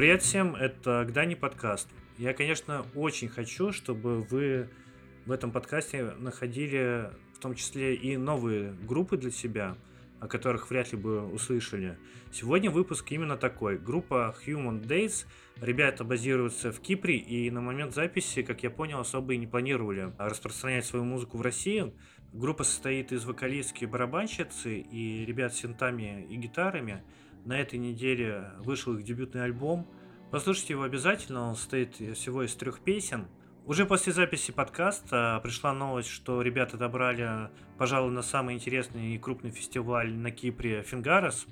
Привет всем, это Гдани подкаст. Я, конечно, очень хочу, чтобы вы в этом подкасте находили в том числе и новые группы для себя, о которых вряд ли бы услышали. Сегодня выпуск именно такой. Группа Human Days. Ребята базируются в Кипре и на момент записи, как я понял, особо и не планировали распространять свою музыку в России. Группа состоит из вокалистки барабанщицы и ребят с синтами и гитарами – на этой неделе вышел их дебютный альбом. Послушайте его обязательно, он состоит всего из трех песен. Уже после записи подкаста пришла новость, что ребята добрали, пожалуй, на самый интересный и крупный фестиваль на Кипре Фингарос.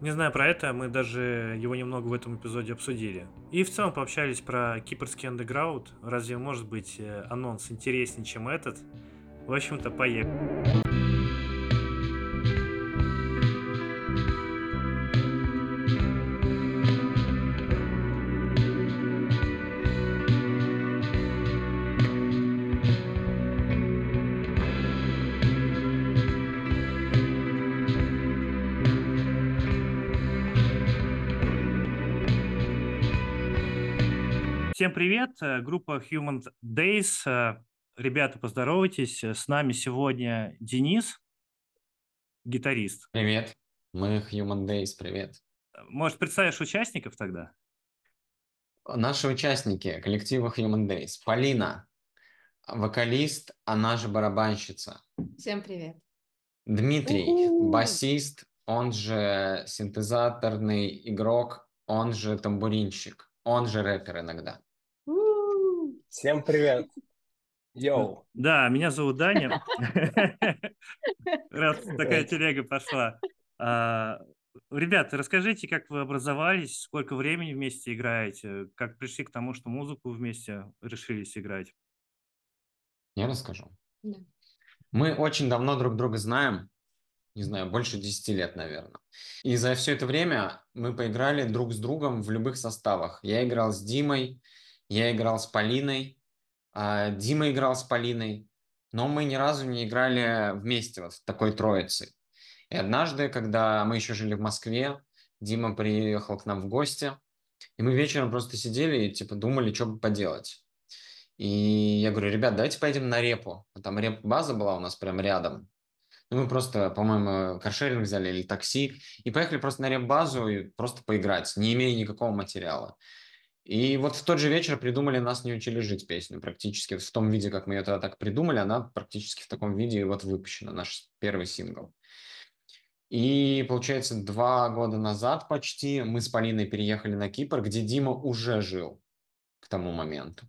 Не знаю про это, мы даже его немного в этом эпизоде обсудили. И в целом пообщались про кипрский андеграунд. Разве может быть э, анонс интереснее, чем этот? В общем-то, поехали. Всем привет, э, группа Human Days. Э, ребята, поздоровайтесь. С нами сегодня Денис, гитарист. Привет, мы Human Days, привет. Может, представишь участников тогда? Наши участники коллектива Human Days. Полина, вокалист, она же барабанщица. Всем привет. Дмитрий, У-у-у. басист, он же синтезаторный игрок, он же тамбуринщик, он же рэпер иногда. Всем привет. Йоу. Да, меня зовут Даня. Раз такая телега пошла. А, ребята, расскажите, как вы образовались, сколько времени вместе играете, как пришли к тому, что музыку вместе решились играть? Я расскажу. Да. Мы очень давно друг друга знаем, не знаю, больше 10 лет, наверное. И за все это время мы поиграли друг с другом в любых составах. Я играл с Димой, я играл с Полиной, а Дима играл с Полиной, но мы ни разу не играли вместе вот в такой троице. И однажды, когда мы еще жили в Москве, Дима приехал к нам в гости, и мы вечером просто сидели и типа думали, что бы поделать. И я говорю, ребят, давайте поедем на репу. Там реп-база была у нас прям рядом. Ну, мы просто, по-моему, каршеринг взяли или такси и поехали просто на реп-базу и просто поиграть, не имея никакого материала. И вот в тот же вечер придумали «Нас не учили жить» песню. Практически в том виде, как мы ее тогда так придумали, она практически в таком виде вот выпущена, наш первый сингл. И, получается, два года назад почти мы с Полиной переехали на Кипр, где Дима уже жил к тому моменту.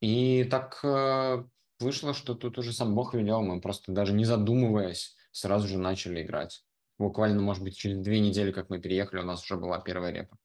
И так э, вышло, что тут уже сам Бог велел, мы просто даже не задумываясь сразу же начали играть. Буквально, может быть, через две недели, как мы переехали, у нас уже была первая репа.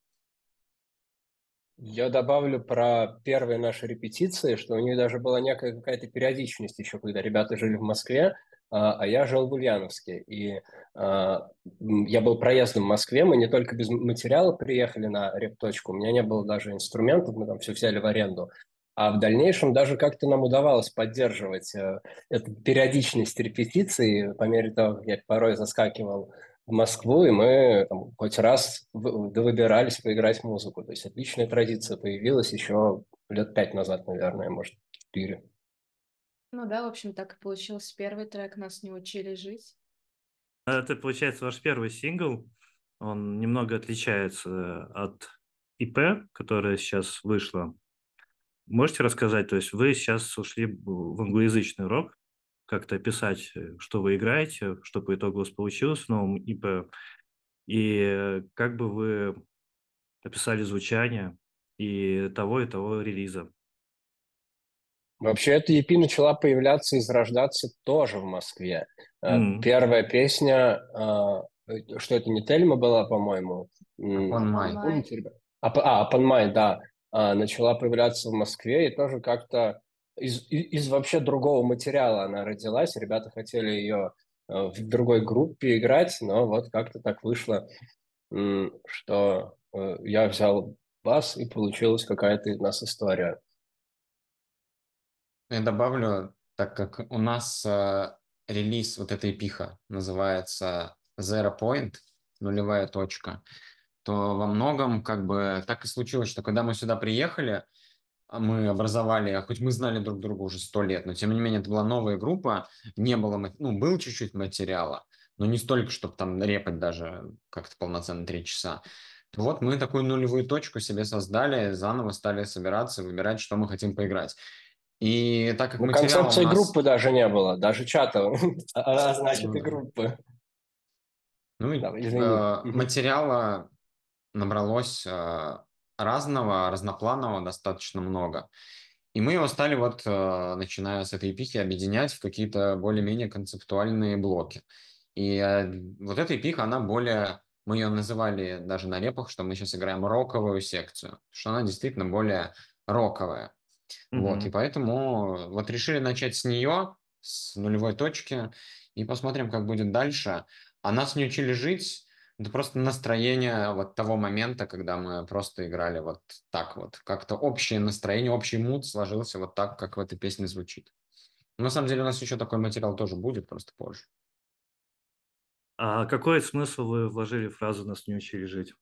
Я добавлю про первые наши репетиции, что у них даже была некая какая-то периодичность еще, когда ребята жили в Москве, а, а я жил в Ульяновске. И а, я был проездом в Москве, мы не только без материала приехали на репточку, у меня не было даже инструментов, мы там все взяли в аренду. А в дальнейшем даже как-то нам удавалось поддерживать э, эту периодичность репетиций по мере того, как я порой заскакивал в Москву, и мы там, хоть раз выбирались поиграть музыку. То есть отличная традиция появилась еще лет пять назад, наверное, может, четыре. Ну да, в общем, так и получился первый трек «Нас не учили жить». Это, получается, ваш первый сингл. Он немного отличается от ИП, которая сейчас вышла. Можете рассказать, то есть вы сейчас ушли в англоязычный рок, как-то описать, э, что вы играете, что по итогу у вас получилось в новом ИП, и как бы вы описали звучание и того, и того релиза. Вообще, эта EP начала появляться и зарождаться тоже в Москве. Mm. Первая песня, а, что это не Тельма была, по-моему? Upon My. А, Upon My, да. А, начала появляться в Москве и тоже как-то из, из вообще другого материала она родилась. Ребята хотели ее э, в другой группе играть, но вот как-то так вышло, что э, я взял бас, и получилась какая-то из нас история. Я добавлю, так как у нас э, релиз вот этой пиха называется Zero Point, нулевая точка, что во многом как бы так и случилось, что когда мы сюда приехали, мы образовали, а хоть мы знали друг друга уже сто лет, но тем не менее это была новая группа, не было, ну, был чуть-чуть материала, но не столько, чтобы там репать даже как-то полноценно три часа. Вот мы такую нулевую точку себе создали, заново стали собираться, выбирать, что мы хотим поиграть. И так как ну, концепции нас... группы даже не было, даже чата, а, значит и группы. Ну, да, э, материала набралось э, разного, разнопланового достаточно много. И мы его стали вот, э, начиная с этой эпихи, объединять в какие-то более-менее концептуальные блоки. И э, вот эта эпиха, она более мы ее называли даже на репах, что мы сейчас играем роковую секцию, что она действительно более роковая. Mm-hmm. Вот, и поэтому вот решили начать с нее, с нулевой точки, и посмотрим, как будет дальше. А нас не учили жить, это просто настроение вот того момента, когда мы просто играли вот так вот. Как-то общее настроение, общий мут сложился вот так, как в этой песне звучит. Но на самом деле у нас еще такой материал тоже будет, просто позже. А какой смысл вы вложили в фразу «нас не учили жить»?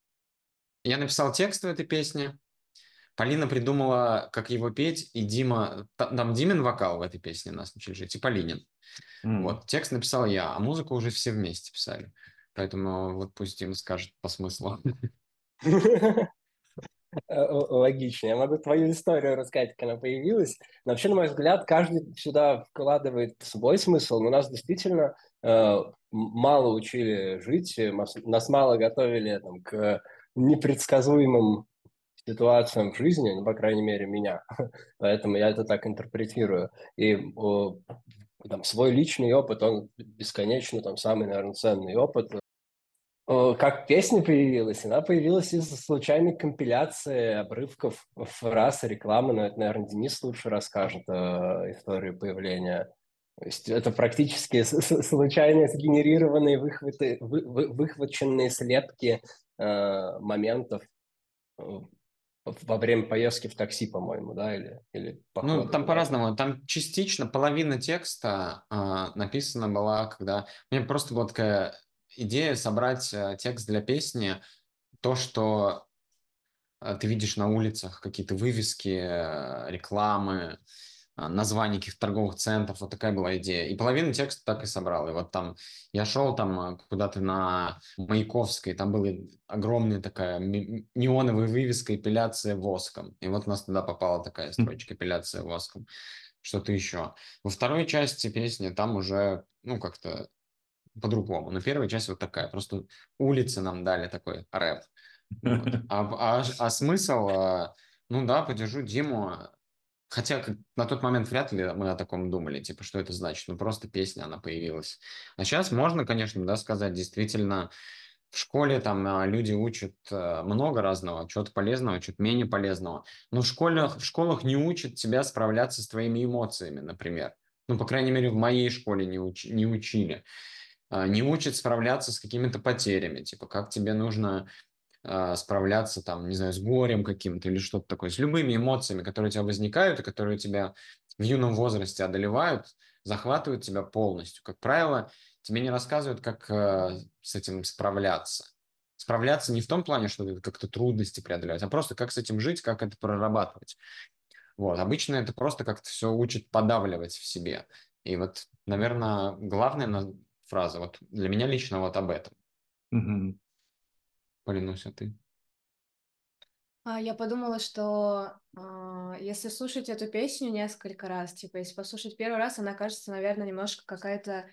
Я написал текст в этой песне. Полина придумала, как его петь, и Дима... Там Димин вокал в этой песне «Нас не учили жить», и Полинин. Mm. Вот, текст написал я, а музыку уже все вместе писали. Поэтому вот пусть Дима скажет по смыслу. Э, логично. Я могу твою историю рассказать, как она появилась. Но вообще, на мой взгляд, каждый сюда вкладывает свой смысл. Но нас действительно э, мало учили жить, нас мало готовили там, к непредсказуемым ситуациям в жизни, ну, по крайней мере, меня. Поэтому я это так интерпретирую. И о, там, свой личный опыт, он бесконечно там самый, наверное, ценный опыт как песня появилась? Она появилась из случайной компиляции обрывков фраз рекламы, но это, наверное, Денис лучше расскажет э, историю появления. То есть это практически случайно сгенерированные выхваты, вы, вы, выхваченные слепки э, моментов э, во время поездки в такси, по-моему, да, или, или Ну, там по-разному. Там частично половина текста э, написана была, когда... У меня просто была такая идея собрать э, текст для песни, то, что э, ты видишь на улицах, какие-то вывески, э, рекламы, названия каких-то торговых центров, вот такая была идея. И половину текста так и собрал. И вот там я шел там куда-то на Маяковской, там была огромная такая неоновая вывеска эпиляция воском. И вот у нас туда попала такая строчка эпиляция воском. Что-то еще. Во второй части песни там уже, ну, как-то по-другому. Но первая часть вот такая. Просто улицы нам дали такой рэп. Вот. А, а, а смысл, а, ну да, подержу Диму. Хотя на тот момент вряд ли мы о таком думали, типа, что это значит. Ну, просто песня, она появилась. А сейчас можно, конечно, да, сказать, действительно, в школе там а, люди учат а, много разного, чего-то полезного, чего-то менее полезного. Но в школах, в школах не учат тебя справляться с твоими эмоциями, например. Ну, по крайней мере, в моей школе не, уч, не учили. А, не учит справляться с какими-то потерями, типа как тебе нужно а, справляться там, не знаю, с горем каким-то или что-то такое, с любыми эмоциями, которые у тебя возникают и которые тебя в юном возрасте одолевают, захватывают тебя полностью. Как правило, тебе не рассказывают, как э, с этим справляться. Справляться не в том плане, что это как-то трудности преодолевать, а просто как с этим жить, как это прорабатывать. Вот. Обычно это просто как-то все учит подавливать в себе. И вот, наверное, главное фраза. Вот для меня лично вот об этом. Угу. Полинуся, ты? А, я подумала, что э, если слушать эту песню несколько раз, типа, если послушать первый раз, она кажется, наверное, немножко какая-то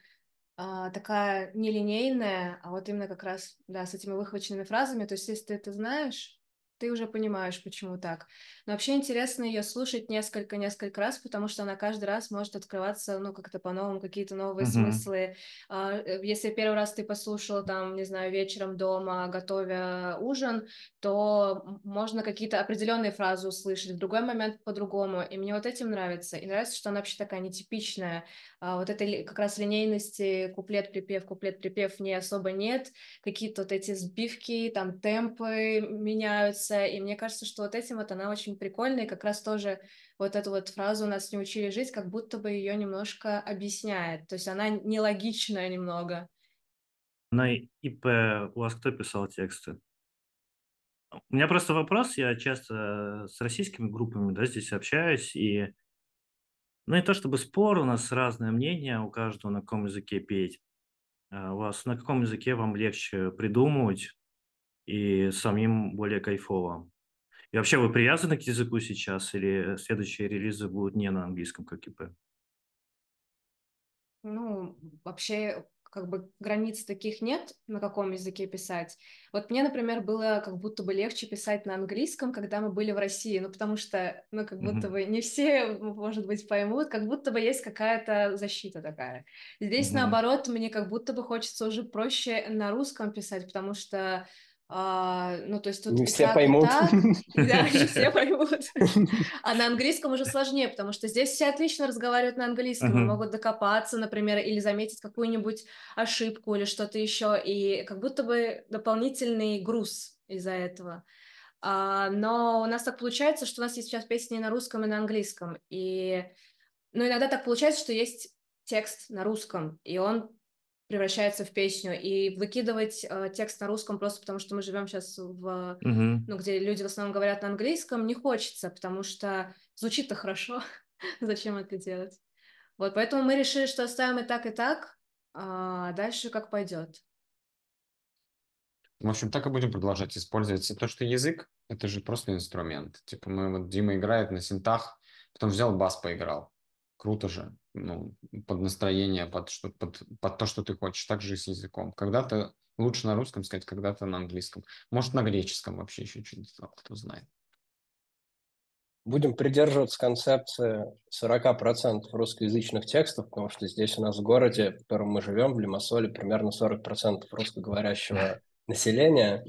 э, такая нелинейная, а вот именно как раз, да, с этими выхваченными фразами. То есть, если ты это знаешь, ты уже понимаешь, почему так. Но вообще интересно ее слушать несколько-несколько раз, потому что она каждый раз может открываться, ну, как-то по-новому, какие-то новые mm-hmm. смыслы. А, э, если первый раз ты послушал, там, не знаю, вечером дома, готовя ужин, то можно какие-то определенные фразы услышать, в другой момент по-другому. И мне вот этим нравится. И нравится, что она вообще такая нетипичная. А вот этой как раз линейности куплет-припев, куплет-припев не особо нет. Какие-то вот эти сбивки, там, темпы меняются. И мне кажется, что вот этим вот она очень прикольно, и как раз тоже вот эту вот фразу «нас не учили жить», как будто бы ее немножко объясняет. То есть она нелогичная немного. На ИП у вас кто писал тексты? У меня просто вопрос, я часто с российскими группами, да, здесь общаюсь, и ну, не то чтобы спор, у нас разное мнение, у каждого на каком языке петь. А у вас на каком языке вам легче придумывать и самим более кайфово? И вообще вы привязаны к языку сейчас или следующие релизы будут не на английском, как ИП? Ну, вообще, как бы границ таких нет, на каком языке писать. Вот мне, например, было как будто бы легче писать на английском, когда мы были в России, ну, потому что, ну, как будто бы не все, может быть, поймут, как будто бы есть какая-то защита такая. Здесь, наоборот, мне как будто бы хочется уже проще на русском писать, потому что а, ну, то есть тут не все поймут. Так, да, не все поймут. А на английском уже сложнее, потому что здесь все отлично разговаривают на английском, uh-huh. могут докопаться, например, или заметить какую-нибудь ошибку или что-то еще, и как будто бы дополнительный груз из-за этого. А, но у нас так получается, что у нас есть сейчас песни на русском и на английском, и ну, иногда так получается, что есть текст на русском, и он превращается в песню. И выкидывать э, текст на русском просто потому, что мы живем сейчас в, угу. ну, где люди в основном говорят на английском, не хочется, потому что звучит-то хорошо. Зачем это делать? Вот, поэтому мы решили, что оставим и так, и так, а дальше как пойдет. В общем, так и будем продолжать использовать. То, что язык, это же просто инструмент. Типа мы, вот Дима играет на синтах, потом взял бас поиграл. Круто же ну, под настроение, под, что, под, под то, что ты хочешь. Так же и с языком. Когда-то лучше на русском сказать, когда-то на английском. Может, на греческом вообще еще что-нибудь, кто знает. Будем придерживаться концепции 40% русскоязычных текстов, потому что здесь у нас в городе, в котором мы живем, в Лимассоле, примерно 40% русскоговорящего населения.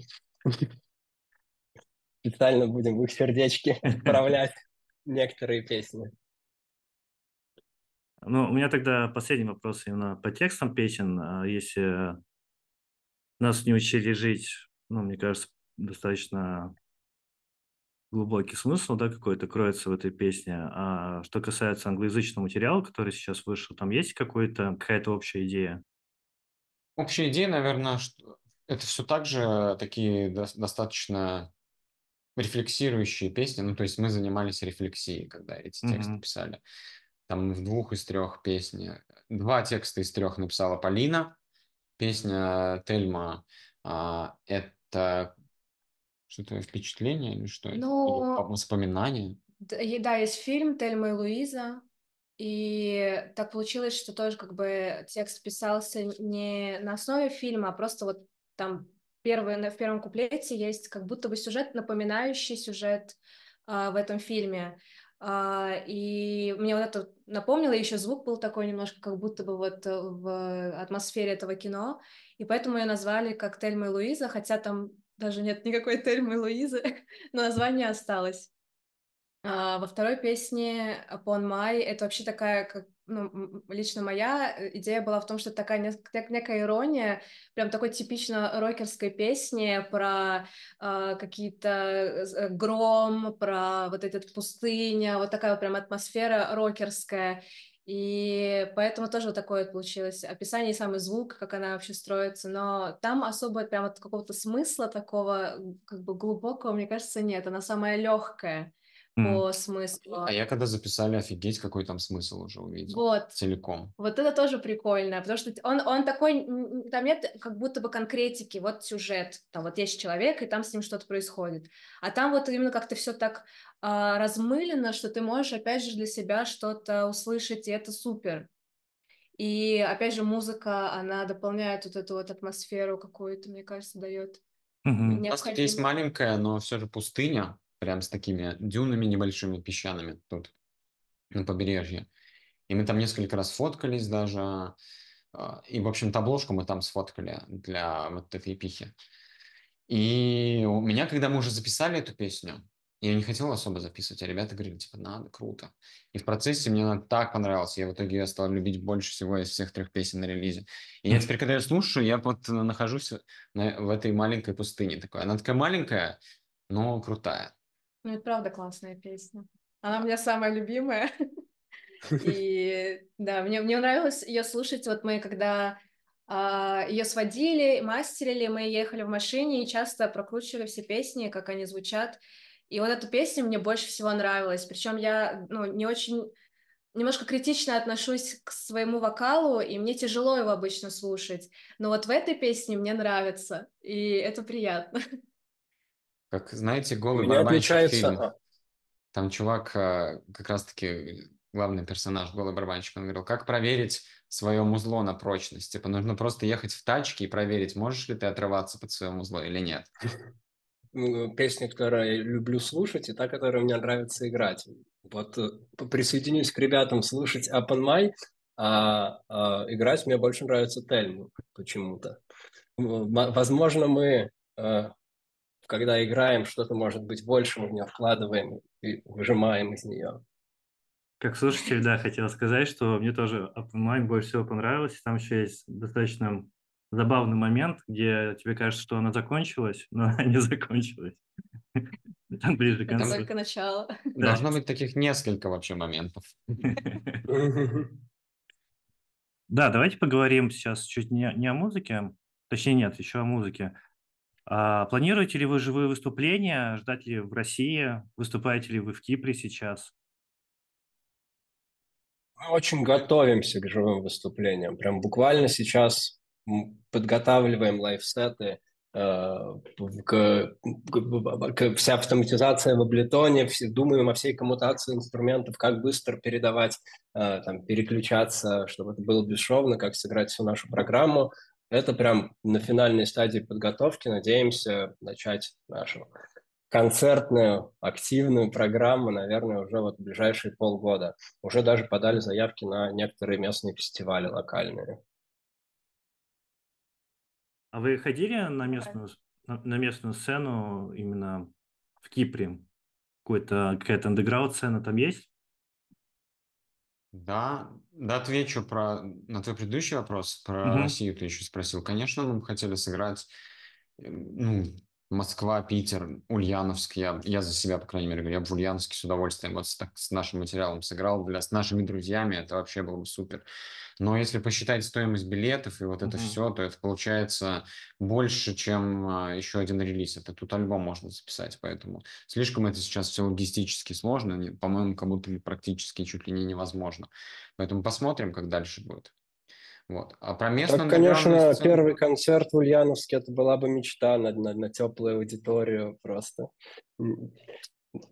Специально будем в их сердечки отправлять некоторые песни. Ну, у меня тогда последний вопрос именно по текстам песен. А если нас не учили жить, ну, мне кажется, достаточно глубокий смысл, да, какой-то кроется в этой песне. А что касается англоязычного материала, который сейчас вышел, там есть какой-то, какая-то общая идея? Общая идея, наверное, что это все так же такие достаточно рефлексирующие песни. Ну, то есть мы занимались рефлексией, когда эти тексты mm-hmm. писали. Там в двух из трех песни. Два текста из трех написала Полина. Песня Тельма а, это что-то впечатление или что? Ну, или воспоминание? Да, есть фильм Тельма и Луиза. И так получилось, что тоже как бы текст писался не на основе фильма, а просто вот там первый, в первом куплете есть как будто бы сюжет, напоминающий сюжет а, в этом фильме. А, и мне вот это напомнило, еще звук был такой немножко, как будто бы вот э, в атмосфере этого кино, и поэтому ее назвали как Тельма и Луиза, хотя там даже нет никакой Тельмы и Луизы, но название осталось. А, во второй песне Upon My это вообще такая, как, ну, лично моя э, идея была в том, что такая нек- некая ирония, прям такой типично рокерской песни про э, какие-то гром, про вот этот пустыня, вот такая прям атмосфера рокерская. И поэтому тоже вот такое получилось описание и самый звук, как она вообще строится. Но там особо прям вот какого-то смысла такого как бы глубокого, мне кажется, нет. Она самая легкая по смыслу. А я когда записали, офигеть, какой там смысл уже увидел. Вот. Целиком. Вот это тоже прикольно, потому что он, он такой, там нет как будто бы конкретики, вот сюжет, там вот есть человек, и там с ним что-то происходит. А там вот именно как-то все так а, размылено, что ты можешь опять же для себя что-то услышать, и это супер. И опять же музыка, она дополняет вот эту вот атмосферу какую-то, мне кажется, дает. Угу. У нас есть маленькая, но все же пустыня, прям с такими дюнами небольшими песчаными тут на побережье. И мы там несколько раз фоткались даже. А, и, в общем-то, обложку мы там сфоткали для вот этой пихи. И у меня, когда мы уже записали эту песню, я не хотел особо записывать, а ребята говорили, типа, надо, круто. И в процессе мне она так понравилась. Я в итоге ее стал любить больше всего из всех трех песен на релизе. И я теперь, когда я слушаю, я вот нахожусь на, в этой маленькой пустыне такой. Она такая маленькая, но крутая. Ну, это правда классная песня. Она у меня самая любимая. И да, мне, мне нравилось ее слушать. Вот мы когда А, ее сводили, мастерили, мы ехали в машине и часто прокручивали все песни, как они звучат. И вот эта песня мне больше всего нравилась. Причем я ну, не очень немножко критично отношусь к своему вокалу, и мне тяжело его обычно слушать. Но вот в этой песне мне нравится, и это приятно. Как, знаете, голый барабанщик отличается... фильм. Там чувак, а, как раз-таки главный персонаж, голый барабанщик, он говорил, как проверить свое музло на прочность? Типа нужно просто ехать в тачке и проверить, можешь ли ты отрываться под свое музло или нет. Ну, песня, которую я люблю слушать, и та, которую мне нравится играть. Вот э, присоединюсь к ребятам слушать Up on My, а, а играть мне больше нравится Тельму почему-то. Возможно, мы, э, когда играем, что-то, может быть, больше мы в нее вкладываем и выжимаем из нее. Как слушатель, да, хотел сказать, что мне тоже My больше всего понравилось. Там еще есть достаточно забавный момент, где тебе кажется, что она закончилась, но она не закончилась. Там ближе к концу. Это только начало. Должно быть таких несколько вообще моментов. Да, давайте поговорим сейчас чуть не, не о музыке, точнее нет, еще о музыке. А, планируете ли вы живые выступления? Ждать ли в России? Выступаете ли вы в Кипре сейчас? Мы очень готовимся к живым выступлениям. Прям буквально сейчас подготавливаем лайфсеты, э, к, к, вся автоматизация в Ableton, все, думаем о всей коммутации инструментов, как быстро передавать, э, там, переключаться, чтобы это было бесшовно, как сыграть всю нашу программу. Это прям на финальной стадии подготовки. Надеемся начать нашу концертную, активную программу, наверное, уже вот в ближайшие полгода. Уже даже подали заявки на некоторые местные фестивали локальные. А вы ходили на местную, на, местную сцену именно в Кипре? Какой-то, какая-то андеграунд сцена там есть? Да, да, отвечу про на твой предыдущий вопрос про угу. Россию. Ты еще спросил. Конечно, мы бы хотели сыграть, ну, Москва, Питер, Ульяновск. Я, я за себя, по крайней мере, говорю, я бы в Ульяновске с удовольствием вот с, так, с нашим материалом сыграл. Для, с нашими друзьями это вообще было бы супер. Но если посчитать стоимость билетов и вот это mm-hmm. все, то это получается больше, чем а, еще один релиз. Это тут альбом можно записать, поэтому слишком это сейчас все логистически сложно. По-моему, как будто практически чуть ли не невозможно. Поэтому посмотрим, как дальше будет. Вот. А про местную так, конечно, сцену... первый концерт в Ульяновске это была бы мечта на, на, на теплую аудиторию просто.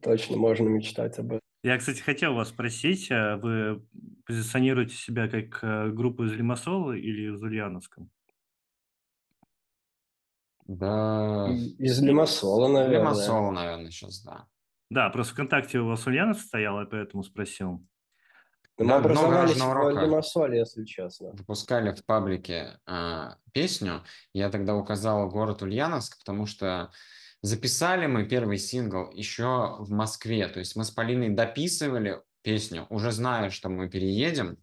Точно можно мечтать об этом. Я, кстати, хотел вас спросить, а вы позиционируете себя как э, группа из Лимассола или из Ульяновска? Да. Из Лимассола, наверное. Лимассола, наверное, сейчас, да. Да, просто ВКонтакте у вас Ульяновск стоял, я поэтому спросил. Мы да, образовались в Лимассоле, если честно. Выпускали в паблике э, песню. Я тогда указал город Ульяновск, потому что записали мы первый сингл еще в Москве. То есть мы с Полиной дописывали песню, уже зная, что мы переедем.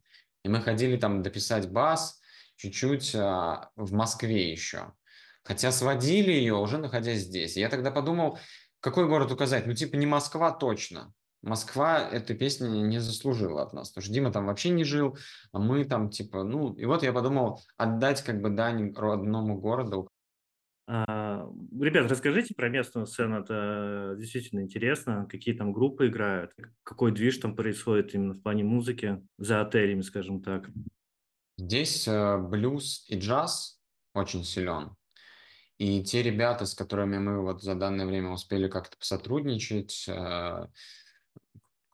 И мы ходили там дописать бас чуть-чуть э, в Москве еще. Хотя сводили ее, уже находясь здесь. Я тогда подумал, какой город указать? Ну, типа не Москва точно. Москва эту песню не заслужила от нас, потому что Дима там вообще не жил, а мы там типа, ну, и вот я подумал отдать как бы дань родному городу. А, ребят, расскажите про местную сцену, это действительно интересно, какие там группы играют, какой движ там происходит именно в плане музыки за отелями, скажем так. Здесь э, блюз и джаз очень силен. И те ребята, с которыми мы вот за данное время успели как-то посотрудничать, э,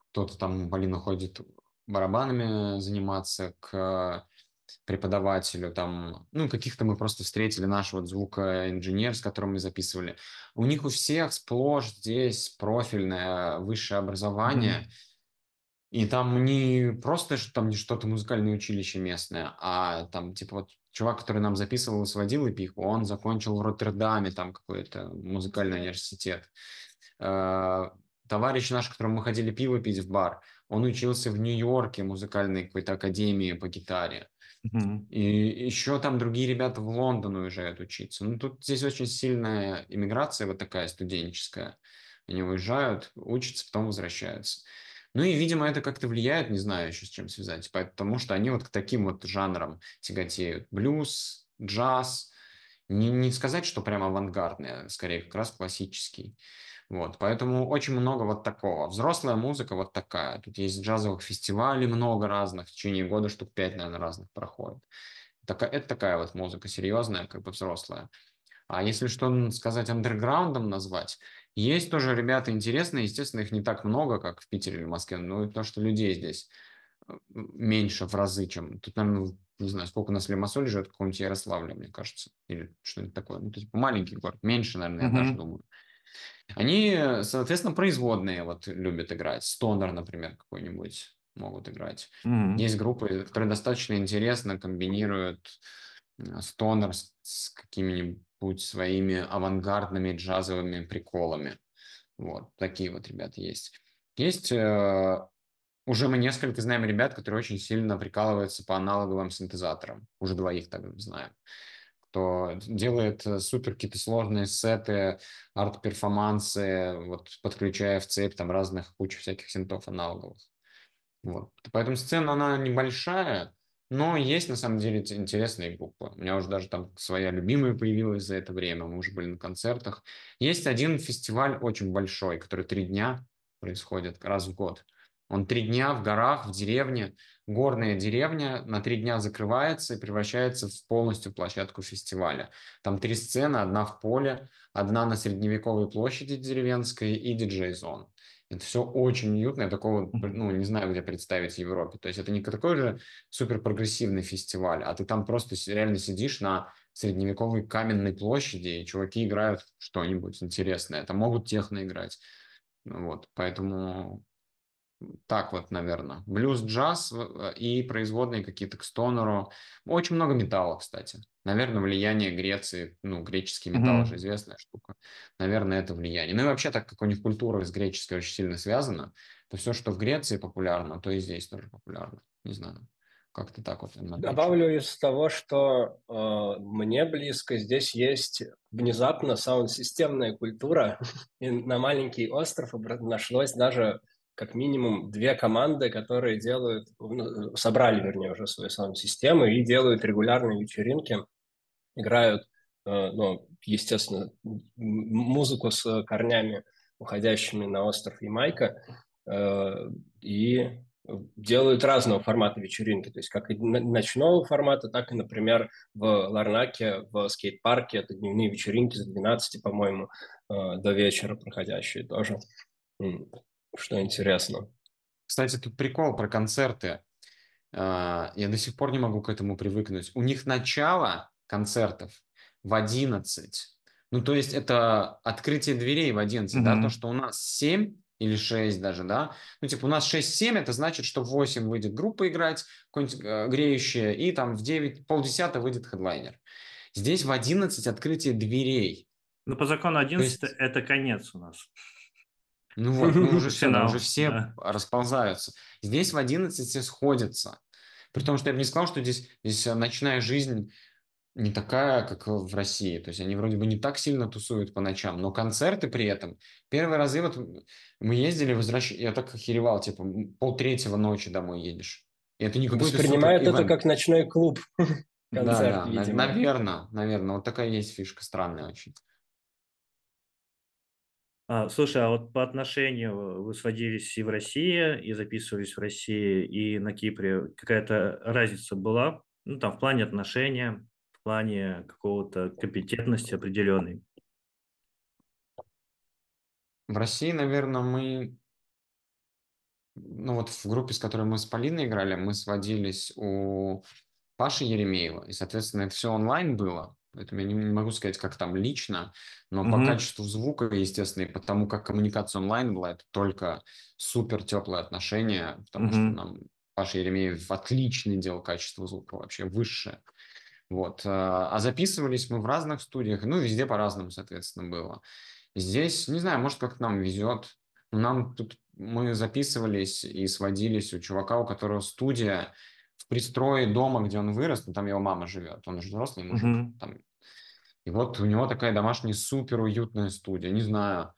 кто-то там, Полина ходит барабанами заниматься к преподавателю, там, ну, каких-то мы просто встретили наш вот звукоинженер, с которым мы записывали. У них у всех сплошь здесь профильное высшее образование, mm-hmm. и там не просто что там не что-то музыкальное училище местное, а там, типа, вот чувак, который нам записывал и сводил эпиху, он закончил в Роттердаме там какой-то музыкальный университет. Э, товарищ наш, которому мы ходили пиво пить в бар, он учился в Нью-Йорке музыкальной какой-то академии по гитаре. И еще там другие ребята в Лондон уезжают учиться. Ну, тут здесь очень сильная иммиграция вот такая студенческая. Они уезжают, учатся, потом возвращаются. Ну и, видимо, это как-то влияет, не знаю еще с чем связать, потому что они вот к таким вот жанрам тяготеют. Блюз, джаз. Не, не сказать, что прям авангардный, а скорее как раз классический. Вот, поэтому очень много вот такого. Взрослая музыка вот такая. Тут есть джазовых фестивалей много разных, в течение года штук пять, наверное, разных проходит. Такая, это такая вот музыка серьезная, как бы взрослая. А если что сказать андерграундом назвать, есть тоже ребята интересные, естественно, их не так много, как в Питере или в Москве, но и то, что людей здесь э, меньше в разы, чем... Тут, наверное, не знаю, сколько у нас в Лимассоле живет, в каком-нибудь Ярославле, мне кажется, или что-нибудь такое. Ну, то есть маленький город, меньше, наверное, я даже думаю. Они, соответственно, производные вот любят играть. Стонер, например, какой-нибудь могут играть. Mm-hmm. Есть группы, которые достаточно интересно комбинируют э, стонер с, с какими-нибудь своими авангардными джазовыми приколами. Вот, такие вот ребята есть. Есть э, уже мы несколько знаем ребят, которые очень сильно прикалываются по аналоговым синтезаторам. Уже двоих так знаем кто делает э, супер какие-то сложные сеты, арт-перформансы, вот подключая в цепь там разных кучу всяких синтов аналоговых. Вот. Поэтому сцена, она небольшая, но есть на самом деле интересные группы. У меня уже даже там своя любимая появилась за это время, мы уже были на концертах. Есть один фестиваль очень большой, который три дня происходит раз в год. Он три дня в горах, в деревне, горная деревня на три дня закрывается и превращается в полностью площадку фестиваля. Там три сцены, одна в поле, одна на средневековой площади деревенской и диджей-зон. Это все очень уютно, я такого, ну, не знаю, где представить в Европе. То есть это не такой же супер прогрессивный фестиваль, а ты там просто реально сидишь на средневековой каменной площади, и чуваки играют что-нибудь интересное. Это могут техно играть. Вот, поэтому так вот, наверное. Блюз, джаз э, и производные какие-то к стонеру. Очень много металла, кстати. Наверное, влияние Греции, ну, греческий металл mm-hmm. же известная штука. Наверное, это влияние. Ну и вообще, так как у них культура с греческой очень сильно связана, то все, что в Греции популярно, то и здесь тоже популярно. Не знаю. Как-то так вот. Добавлю из того, что э, мне близко, здесь есть внезапно саунд-системная культура, и на маленький остров нашлось даже как минимум две команды, которые делают, ну, собрали, вернее, уже свою саунд-систему и делают регулярные вечеринки, играют, э, ну, естественно, музыку с корнями, уходящими на остров Ямайка, э, и делают разного формата вечеринки, то есть как и ночного формата, так и, например, в Ларнаке, в скейт-парке, это дневные вечеринки с 12, по-моему, э, до вечера проходящие тоже что интересно. Кстати, тут прикол про концерты. А, я до сих пор не могу к этому привыкнуть. У них начало концертов в 11. Ну, то есть это открытие дверей в 11, mm-hmm. да, то, что у нас 7 или 6 даже, да. Ну, типа у нас 6-7, это значит, что в 8 выйдет группа играть, какое-нибудь э, греющее, и там в 9, полдесятого выйдет хедлайнер. Здесь в 11 открытие дверей. Ну, по закону 11 есть... это конец у нас. Ну вот, ну уже все, да, уже все да. расползаются. Здесь в 11 все сходятся. При том, что я бы не сказал, что здесь, здесь ночная жизнь не такая, как в России. То есть они вроде бы не так сильно тусуют по ночам, но концерты при этом. Первые разы вот мы ездили, возвращ... я так охеревал, типа полтретьего ночи домой едешь. И это не какой-то Воспринимают это как ночной клуб. Концерт, да, да, видимо. наверное, наверное. Вот такая есть фишка странная очень. А, слушай, а вот по отношению вы сводились и в России, и записывались в России, и на Кипре. Какая-то разница была? Ну, там, в плане отношения, в плане какого-то компетентности определенной. В России, наверное, мы... Ну, вот в группе, с которой мы с Полиной играли, мы сводились у Паши Еремеева. И, соответственно, это все онлайн было. Поэтому я не, не могу сказать, как там лично, но mm-hmm. по качеству звука, естественно, и потому как коммуникация онлайн была, это только супер теплые отношения, потому mm-hmm. что нам Паша Еремеев отличный делал качество звука, вообще высшее. Вот. А, а записывались мы в разных студиях, ну, везде по-разному, соответственно, было. Здесь, не знаю, может, как нам везет. Нам тут мы записывались и сводились у чувака, у которого студия в пристрое дома, где он вырос, ну, там его мама живет, он же взрослый мужик, mm-hmm. там и вот у него такая домашняя супер уютная студия. Не знаю,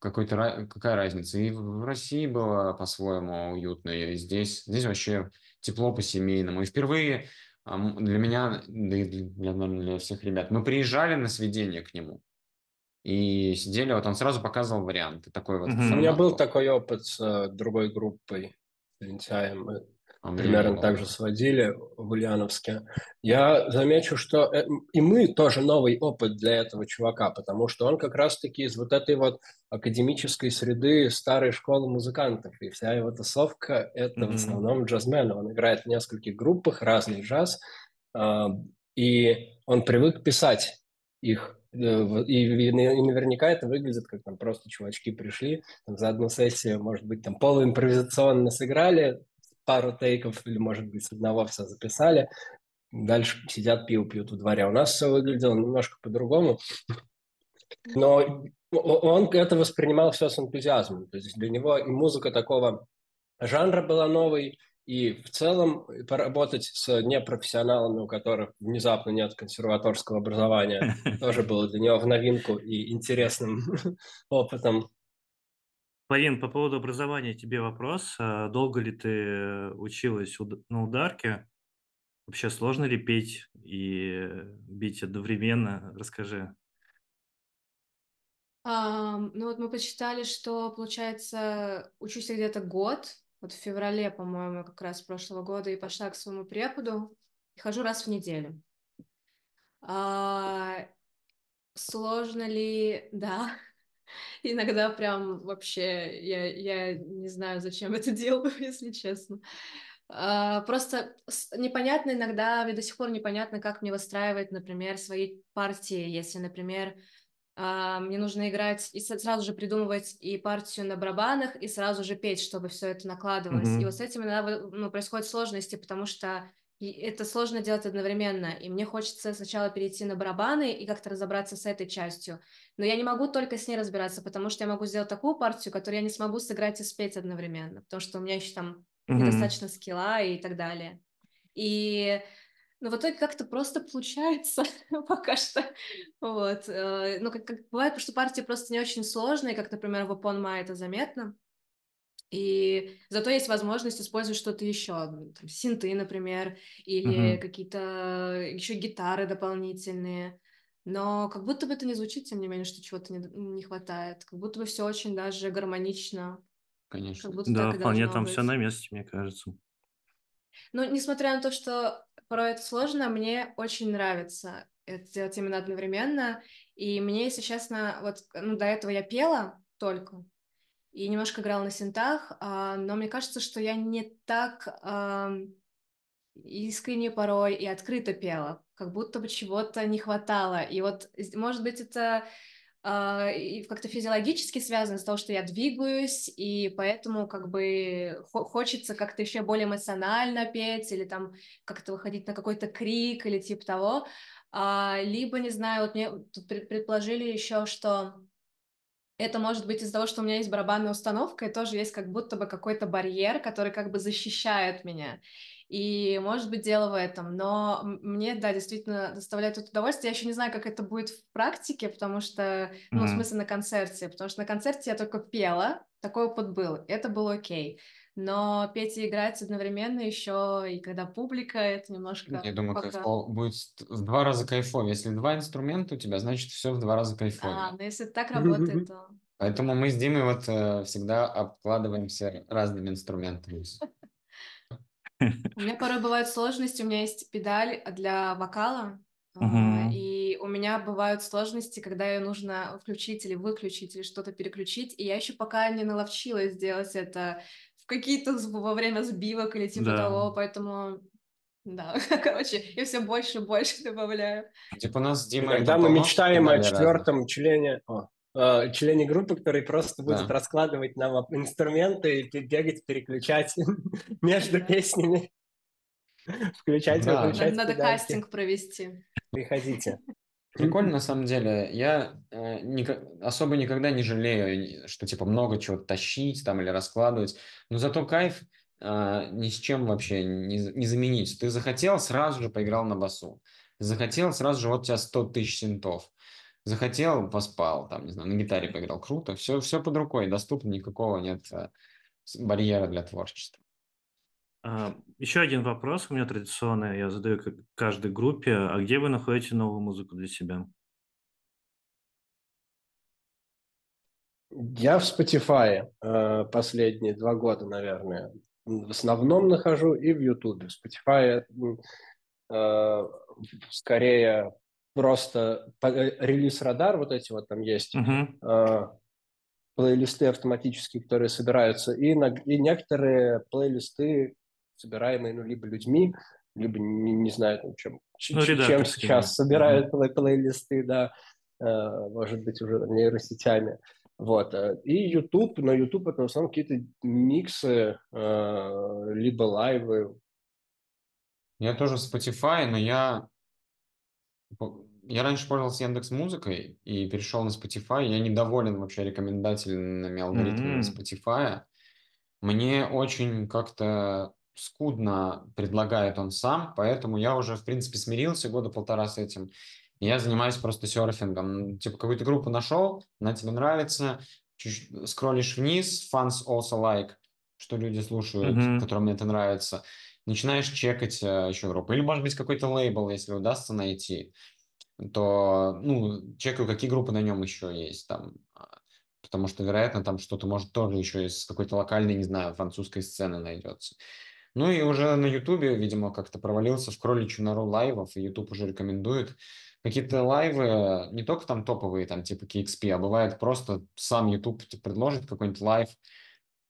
какой-то, какая разница. И в России было по-своему уютно, и здесь, здесь вообще тепло по-семейному. И впервые для меня, да и для, для всех ребят, мы приезжали на сведение к нему и сидели, вот он сразу показывал варианты. Такой вот mm-hmm. У меня был такой опыт с uh, другой группой, Лентяем. Примерно так же сводили в Ульяновске. Я замечу, что э, и мы тоже новый опыт для этого чувака, потому что он как раз-таки из вот этой вот академической среды старой школы музыкантов, и вся его тусовка – это mm-hmm. в основном джазмены. Он играет в нескольких группах, разный джаз, а, и он привык писать их Э, и, и наверняка это выглядит как там просто чувачки пришли, там, за одну сессию, может быть, там полуимпровизационно сыграли пару тейков или, может быть, с одного все записали, дальше сидят, пиво пьют во дворе. У нас все выглядело немножко по-другому, но он это воспринимал все с энтузиазмом. То есть для него и музыка такого жанра была новой, и в целом поработать с непрофессионалами, у которых внезапно нет консерваторского образования, тоже было для него в новинку и интересным опытом. Полин, по поводу образования тебе вопрос. А долго ли ты училась на ударке? Вообще сложно ли петь и бить одновременно? Расскажи. Um, ну вот мы посчитали, что, получается, учусь где-то год, вот в феврале, по-моему, как раз прошлого года, и пошла к своему преподу, и хожу раз в неделю. А, сложно ли? Да. Иногда прям вообще я, я не знаю, зачем это делаю, если честно. А, просто непонятно иногда, ведь до сих пор непонятно, как мне выстраивать, например, свои партии, если, например, а, мне нужно играть и сразу же придумывать и партию на барабанах, и сразу же петь, чтобы все это накладывалось. Mm-hmm. И вот с этим иногда ну, происходят сложности, потому что это сложно делать одновременно. И мне хочется сначала перейти на барабаны и как-то разобраться с этой частью. Но я не могу только с ней разбираться, потому что я могу сделать такую партию, которую я не смогу сыграть и спеть одновременно, потому что у меня еще там mm-hmm. недостаточно скилла и так далее. И но в итоге как-то просто получается пока что. Вот. Э, ну, как, как бывает, потому что партии просто не очень сложные, как, например, в Open My это заметно. И зато есть возможность использовать что-то еще, там, синты, например, или uh-huh. какие-то еще гитары дополнительные. Но как будто бы это не звучит, тем не менее, что чего-то не, не хватает. Как будто бы все очень даже гармонично. Конечно. Как будто да, вполне там быть. все на месте, мне кажется. Но несмотря на то, что порой это сложно, мне очень нравится это делать именно одновременно. И мне, если честно, вот ну, до этого я пела только и немножко играла на синтах, а, но мне кажется, что я не так искренне порой и открыто пела, как будто бы чего-то не хватало. И вот, может быть, это а, как-то физиологически связано с того, что я двигаюсь, и поэтому как бы хочется как-то еще более эмоционально петь или там как-то выходить на какой-то крик или типа того. А, либо, не знаю, вот мне предположили еще, что это может быть из-за того, что у меня есть барабанная установка, и тоже есть как будто бы какой-то барьер, который как бы защищает меня. И, может быть, дело в этом. Но мне, да, действительно доставляет это удовольствие. Я еще не знаю, как это будет в практике, потому что, ну, mm-hmm. в смысле, на концерте. Потому что на концерте я только пела, такой опыт был. Это было окей. Но петь и играть одновременно еще, и когда публика, это немножко... Я думаю, пока... кайфо... будет в два раза кайфовее. Если два инструмента у тебя, значит, все в два раза кайфовее. А, ну если так работает, то... Поэтому мы с Димой вот э, всегда обкладываемся разными инструментами. У меня порой бывают сложности, у меня есть педаль для вокала, uh-huh. и у меня бывают сложности, когда ее нужно включить или выключить, или что-то переключить, и я еще пока не наловчилась сделать это в какие-то во время сбивок или типа да. того, поэтому да, короче, я все больше и больше добавляю. Типа у нас Дима... Когда мы мечтаем о четвертом разных. члене... О, Э, члене группы, который просто будет да. раскладывать нам инструменты и бегать, переключать между песнями. Включать, да. выключать. Надо педальки. кастинг провести. Приходите. Прикольно, на самом деле. Я особо никогда не жалею, что типа много чего тащить там или раскладывать. Но зато кайф э, ни с чем вообще не, не заменить. Ты захотел, сразу же поиграл на басу. Захотел, сразу же вот у тебя 100 тысяч синтов. Захотел, поспал, там, не знаю, на гитаре поиграл, круто, все, все под рукой, доступно, никакого нет э, барьера для творчества. А, еще один вопрос у меня традиционный, я задаю каждой группе. А где вы находите новую музыку для себя? Я в Spotify э, последние два года, наверное, в основном нахожу и в YouTube. Spotify э, скорее просто э, релиз-радар, вот эти вот там есть, uh-huh. плейлисты автоматические, которые собираются, и, на, и некоторые плейлисты, собираемые ну, либо людьми, либо не, не знаю, там, чем, ну, чем сейчас собирают uh-huh. плейлисты, да, может быть, уже нейросетями. Вот. Э, и YouTube, но YouTube это в основном какие-то миксы, э, либо лайвы. Я тоже Spotify, но я я раньше пользовался Яндекс Музыкой и перешел на Spotify. Я недоволен вообще рекомендательными алгоритмами mm-hmm. Spotify. Мне очень как-то скудно предлагает он сам, поэтому я уже, в принципе, смирился года полтора с этим. Я занимаюсь просто серфингом. Типа какую-то группу нашел, она тебе нравится, чуть скроллишь вниз, fans also like, что люди слушают, mm-hmm. которым это нравится. Начинаешь чекать uh, еще группу. Или, может быть, какой-то лейбл, если удастся найти, то, ну, чекаю, какие группы на нем еще есть там. А, потому что, вероятно, там что-то, может, тоже еще из какой-то локальной, не знаю, французской сцены найдется. Ну и уже на Ютубе, видимо, как-то провалился в кроличью нору лайвов, и Ютуб уже рекомендует какие-то лайвы, не только там топовые, там типа KXP, а бывает просто сам YouTube предложит какой-нибудь лайв,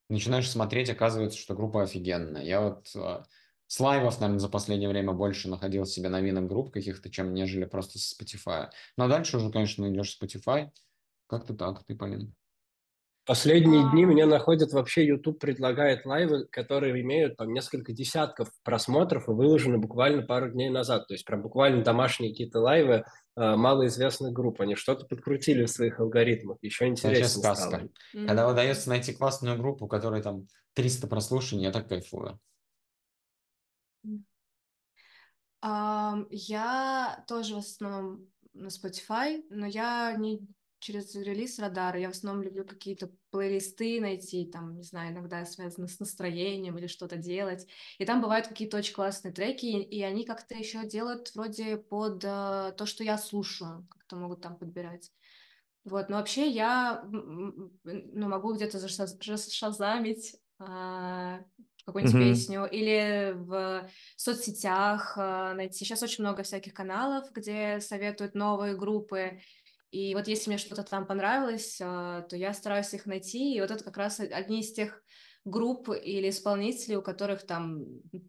начинаешь смотреть, оказывается, что группа офигенная. Я вот э, с лайвов, наверное, за последнее время больше находил себе новинок групп каких-то, чем нежели просто с Spotify. Но дальше уже, конечно, найдешь Spotify. Как-то так, ты, Полин. Последние дни меня находят вообще, YouTube предлагает лайвы, которые имеют там несколько десятков просмотров и выложены буквально пару дней назад. То есть прям буквально домашние какие-то лайвы э, малоизвестных групп. Они что-то подкрутили в своих алгоритмах. Еще интереснее сказка. стало. Mm-hmm. Когда удается найти классную группу, у которой там 300 прослушаний, я так кайфую. Um, я тоже в основном на Spotify, но я не через релиз радара. Я в основном люблю какие-то плейлисты найти, там, не знаю, иногда связано с настроением или что-то делать. И там бывают какие-то очень классные треки, и они как-то еще делают вроде под э, то, что я слушаю, как-то могут там подбирать. Вот, но вообще я ну, могу где-то зашазамить э, какую-нибудь mm-hmm. песню или в соцсетях э, найти. Сейчас очень много всяких каналов, где советуют новые группы, и вот если мне что-то там понравилось, а, то я стараюсь их найти. И вот это как раз одни из тех групп или исполнителей, у которых там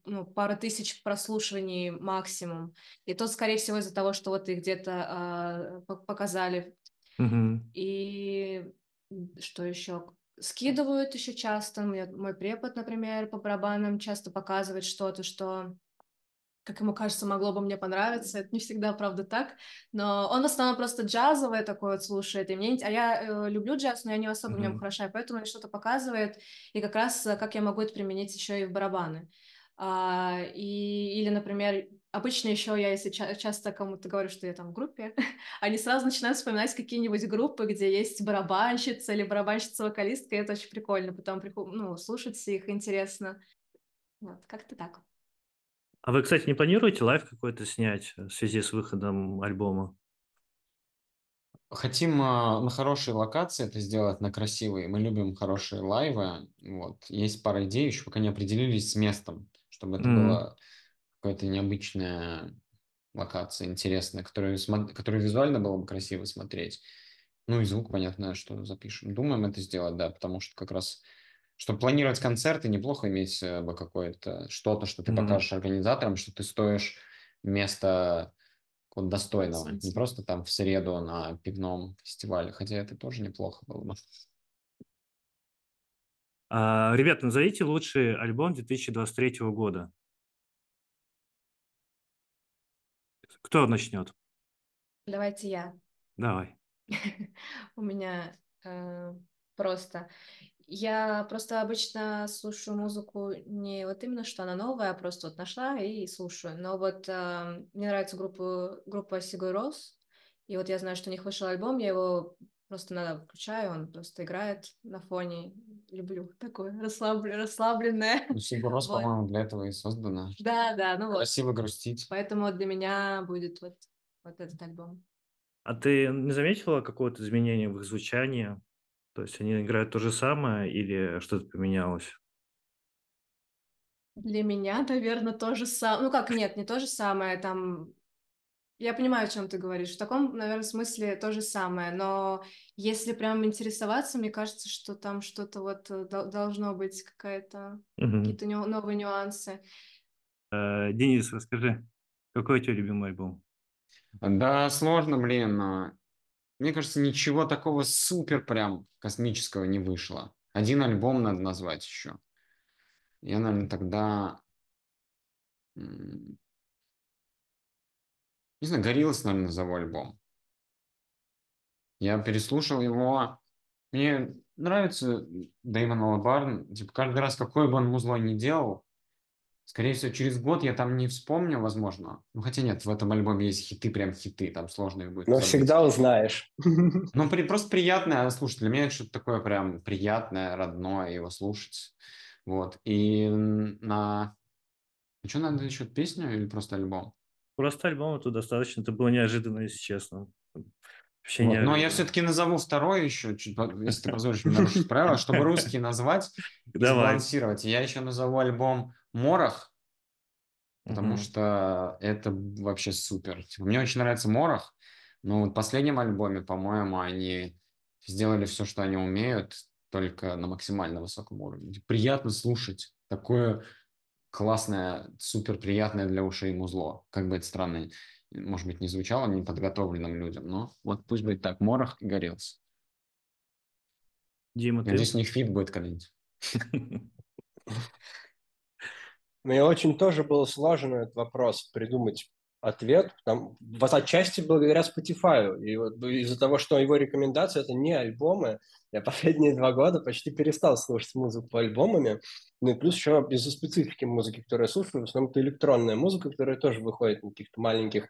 ну, пара тысяч прослушиваний максимум. И то, скорее всего, из-за того, что вот их где-то э, показали. Mm-hmm. И что еще? Скидывают еще часто. Мой препод, например, по барабанам часто показывает что-то, что как ему кажется, могло бы мне понравиться. Это не всегда, правда, так. Но он в основном просто джазовое такое вот слушает. И мне... А я э, люблю джаз, но я не особо mm-hmm. в нем хороша, поэтому он что-то показывает. И как раз э, как я могу это применить еще и в барабаны. А, и, или, например, обычно еще я, если ча- часто кому-то говорю, что я там в группе, они сразу начинают вспоминать какие-нибудь группы, где есть барабанщица или барабанщица-вокалистка, и это очень прикольно, потом ну, слушать их интересно. Вот, как-то так. А вы, кстати, не планируете лайв какой-то снять в связи с выходом альбома? Хотим э, на хорошей локации это сделать, на красивой. Мы любим хорошие лайвы. Вот. Есть пара идей, еще пока не определились с местом, чтобы это mm. была какая-то необычная локация, интересная, которую, которую визуально было бы красиво смотреть. Ну и звук, понятно, что запишем. Думаем это сделать, да, потому что как раз чтобы планировать концерты, неплохо иметь э, бы какое-то что-то, что ты mm-hmm. покажешь организаторам, что ты стоишь места вот достойного. Не просто там в среду на пивном фестивале, хотя это тоже неплохо было бы. А, ребят, назовите лучший альбом 2023 года. Кто начнет? Давайте я. Давай. У меня э, просто я просто обычно слушаю музыку не вот именно, что она новая, а просто вот нашла и слушаю. Но вот э, мне нравится группа, группа Сигуй Рос, и вот я знаю, что у них вышел альбом, я его просто надо включаю, он просто играет на фоне. Люблю такое расслабленное, расслабленное. Ну, Сигурос, Вот. по-моему, для этого и создано. Да, да, ну вот. Красиво грустить. Поэтому для меня будет вот, вот этот альбом. А ты не заметила какого-то изменения в их звучании? То есть они играют то же самое или что-то поменялось? Для меня, наверное, то же самое. Ну как, нет, не то же самое, там... Я понимаю, о чем ты говоришь. В таком, наверное, смысле то же самое. Но если прям интересоваться, мне кажется, что там что-то вот э, дол- должно быть какая-то Мгм. какие-то ню- новые нюансы. Э, Денис, расскажи, какой у тебя любимый альбом? Да, сложно, блин. Мне кажется, ничего такого супер прям космического не вышло. Один альбом надо назвать еще. Я, наверное, тогда... Не знаю, Гориллас, наверное, назову альбом. Я переслушал его. Мне нравится Дэймон Албарн. Типа, каждый раз, какой бы он музло ни делал, скорее всего, через год я там не вспомню, возможно. Ну, хотя нет, в этом альбоме есть хиты, прям хиты, там сложно их будет Но забыть. всегда узнаешь. Ну, при, просто приятное слушать. Для меня это что-то такое прям приятное, родное, его слушать. Вот. И на... Что надо еще, песню или просто альбом? Просто альбома тут достаточно, это было неожиданно, если честно. Вообще Вот. Но я неожиданно. все-таки назову второй еще, чуть, если ты позволишь мне нарушить правила, чтобы русский назвать и сбалансировать. Я еще назову альбом «Морох», потому Мгм. что это вообще супер. Типа, мне очень нравится Морох, но вот в последнем альбоме, по-моему, они сделали все, что они умеют, только на максимально высоком уровне. Типа, Приятно слушать такое классное, супер приятное для ушей музло. Как бы это странно, может быть, не звучало неподготовленным людям, но вот пусть будет так. Морох и Горелся. Дима, ты? Надеюсь, у них фит будет когда-нибудь. Мне очень тоже было сложно этот вопрос придумать ответ, там, вот отчасти благодаря Spotify. И вот из-за того, что его рекомендации это не альбомы, я последние два года почти перестал слушать музыку по альбомами. Ну и плюс еще из-за специфики музыки, которую я слушаю, в основном это электронная музыка, которая тоже выходит на каких-то маленьких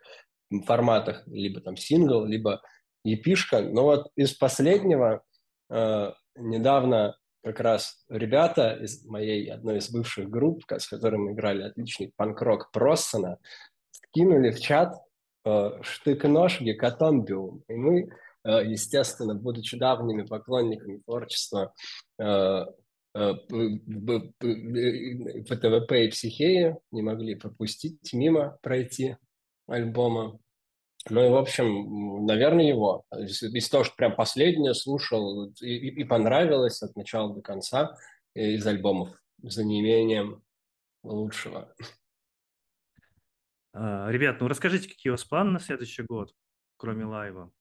форматах, либо там сингл, либо епишка. Но вот из последнего э, недавно как раз ребята из моей одной из бывших групп, с которыми играли отличный панк-рок Проссона, скинули в чат э, штык-нож Гекатомбиум. И мы, э, естественно, будучи давними поклонниками творчества э, э, ПТВП и Психеи, не могли пропустить мимо пройти альбома. Ну и, в общем, наверное, его. Из, из того, что прям последнее слушал и, и понравилось от начала до конца из альбомов, за неимением лучшего. А, Ребят, ну расскажите, какие у вас планы на следующий год, кроме лайва?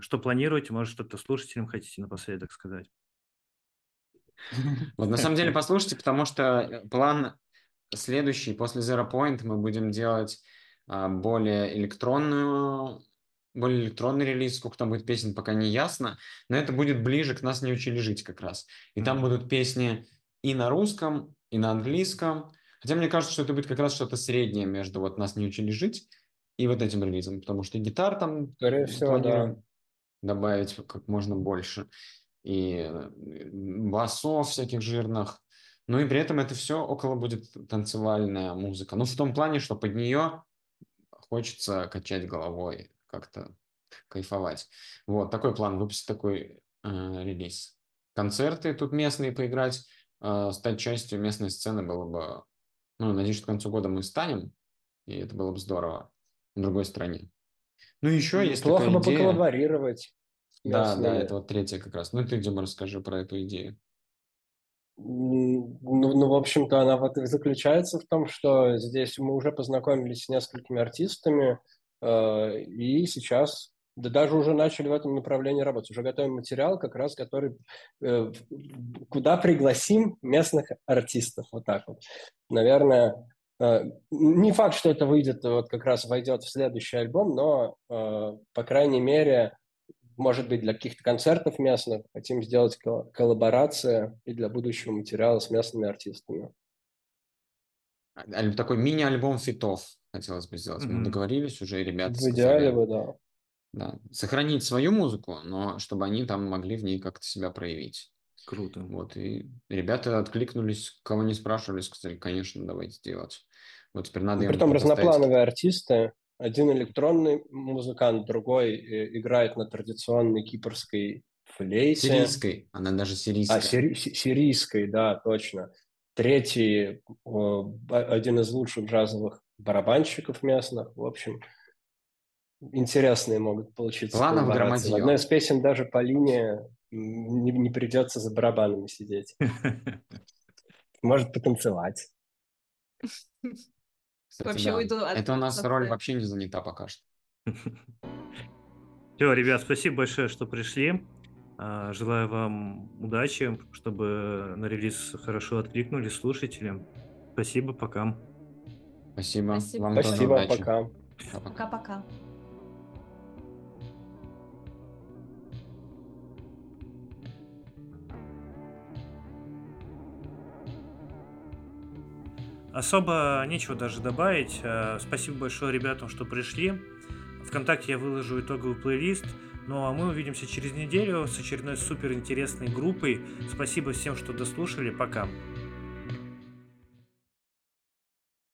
Что планируете? Может, что-то слушателям хотите напоследок сказать? Вот на самом деле послушайте, потому что план следующий, после Zero Point мы будем делать более электронную, более электронный релиз, сколько там будет песен, пока не ясно, но это будет ближе к «Нас не учили жить» как раз. И там будут песни и на русском, и на английском, хотя мне кажется, что это будет как раз что-то среднее между вот «Нас не учили жить» и вот этим релизом, потому что гитар там Скорее всего, планируем добавить как можно больше, и басов всяких жирных, ну и при этом это все около будет танцевальная музыка. Ну, в том плане, что под нее хочется качать головой, как-то кайфовать. Вот, такой план, выпустить такой э, релиз. Концерты тут местные поиграть, э, стать частью местной сцены было бы... Ну, надеюсь, что к концу года мы станем, и это было бы здорово в другой стране. Ну, еще есть Плохо такая бы идея... поколлаборировать. Да, да, это вот третья как раз. Ну, ты, Дима, расскажи про эту идею. Ну, ну, в общем-то, она вот и заключается в том, что здесь мы уже познакомились с несколькими артистами, э, и сейчас, да даже уже начали в этом направлении работать. Уже готовим материал, как раз который, э, куда пригласим местных артистов. Вот так вот. Наверное, э, не факт, что это выйдет, вот как раз войдет в следующий альбом, но, э, по крайней мере, может быть, для каких-то концертов местных, хотим сделать кол- коллаборации и для будущего материала с местными артистами. Аль- Такой мини-альбом фитов хотелось бы сделать. Мы Мгм. договорились уже, ребята В идеале сказали. бы, да. Да, сохранить свою музыку, но чтобы они там могли в ней как-то себя проявить. Круто. Вот, и ребята откликнулись, кого не спрашивали, сказали, конечно, давайте делать. Вот теперь надо им Притом поставить- разноплановые артисты. Один электронный музыкант, другой э, играет на традиционной кипрской флейте. Сирийской, она даже сирийская. А, сири- си- сирийской, да, точно. Третий, один из лучших джазовых барабанщиков местных. В общем, интересные могут получиться Планов громадье. одной из песен даже по линии не, не придется за барабанами сидеть. Может потанцевать. Кстати, Вообще да. уйду от- Это у нас от роль вообще не занята пока что. Все, ребят, спасибо большое, что пришли. А, Желаю вам удачи, чтобы на релиз хорошо откликнулись слушатели. Спасибо, пока. Спасибо. Спасибо. Вам тоже Спасибо, удачи. пока. Пока-пока. Особо нечего даже добавить. Э, Спасибо большое ребятам, что пришли. Вконтакте я выложу итоговый плейлист. Ну а мы увидимся через неделю с очередной супер интересной группой. Спасибо всем, что дослушали. Пока.